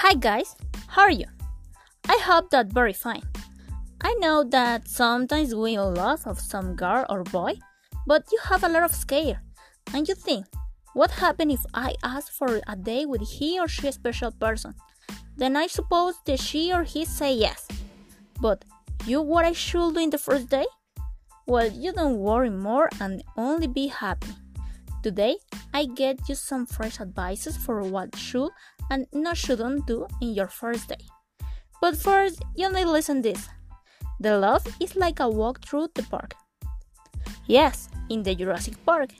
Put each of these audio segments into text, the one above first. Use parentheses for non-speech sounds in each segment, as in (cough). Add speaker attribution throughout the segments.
Speaker 1: Hi guys, how are you? I hope that very fine. I know that sometimes we in love of some girl or boy, but you have a lot of scare, and you think, what happen if I ask for a date with he or she special person? Then I suppose that she or he say yes. But you what I should do in the first day? Well, you don't worry more and only be happy. Today, I get you some fresh advices for what should and not shouldn't do in your first day. But first, you need to listen this. The love is like a walk through the park. Yes, in the Jurassic Park.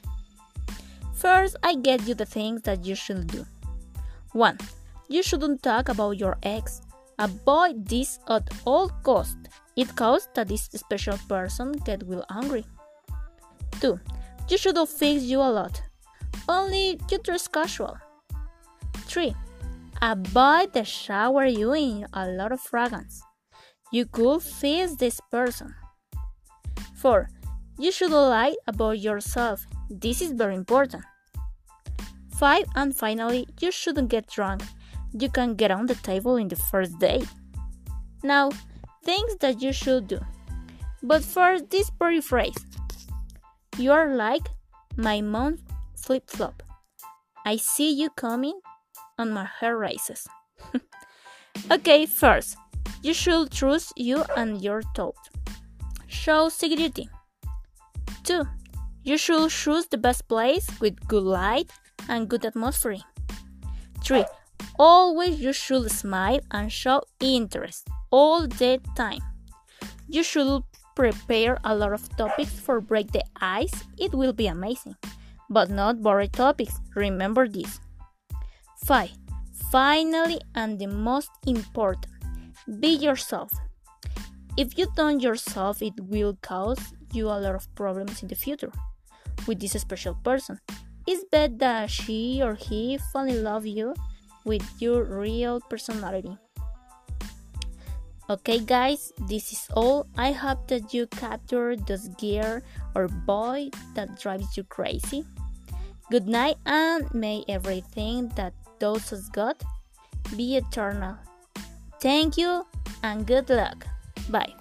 Speaker 1: First, I get you the things that you should do. 1. You shouldn't talk about your ex. Avoid this at all cost. It causes that this special person get will angry. 2. You shouldn't fix you a lot. Only you dress casual. 3. Avoid the shower using a lot of fragrance. You could fix this person. 4. You should lie about yourself. This is very important. 5. And finally, you shouldn't get drunk. You can get on the table in the first day. Now, things that you should do. But first, this pretty phrase. You are like my mom flip flop. I see you coming on my hair races. (laughs) okay, first, you should trust you and your thought. Show security. 2. You should choose the best place with good light and good atmosphere. 3. Always you should smile and show interest all the time. You should prepare a lot of topics for break the ice. It will be amazing. But not boring topics. Remember this. 5. Finally, and the most important, be yourself. If you don't yourself, it will cause you a lot of problems in the future with this special person. It's better that she or he fall in love you with your real personality. Okay, guys, this is all. I hope that you capture this gear or boy that drives you crazy. Good night, and may everything that those as God be eternal. Thank you and good luck. Bye.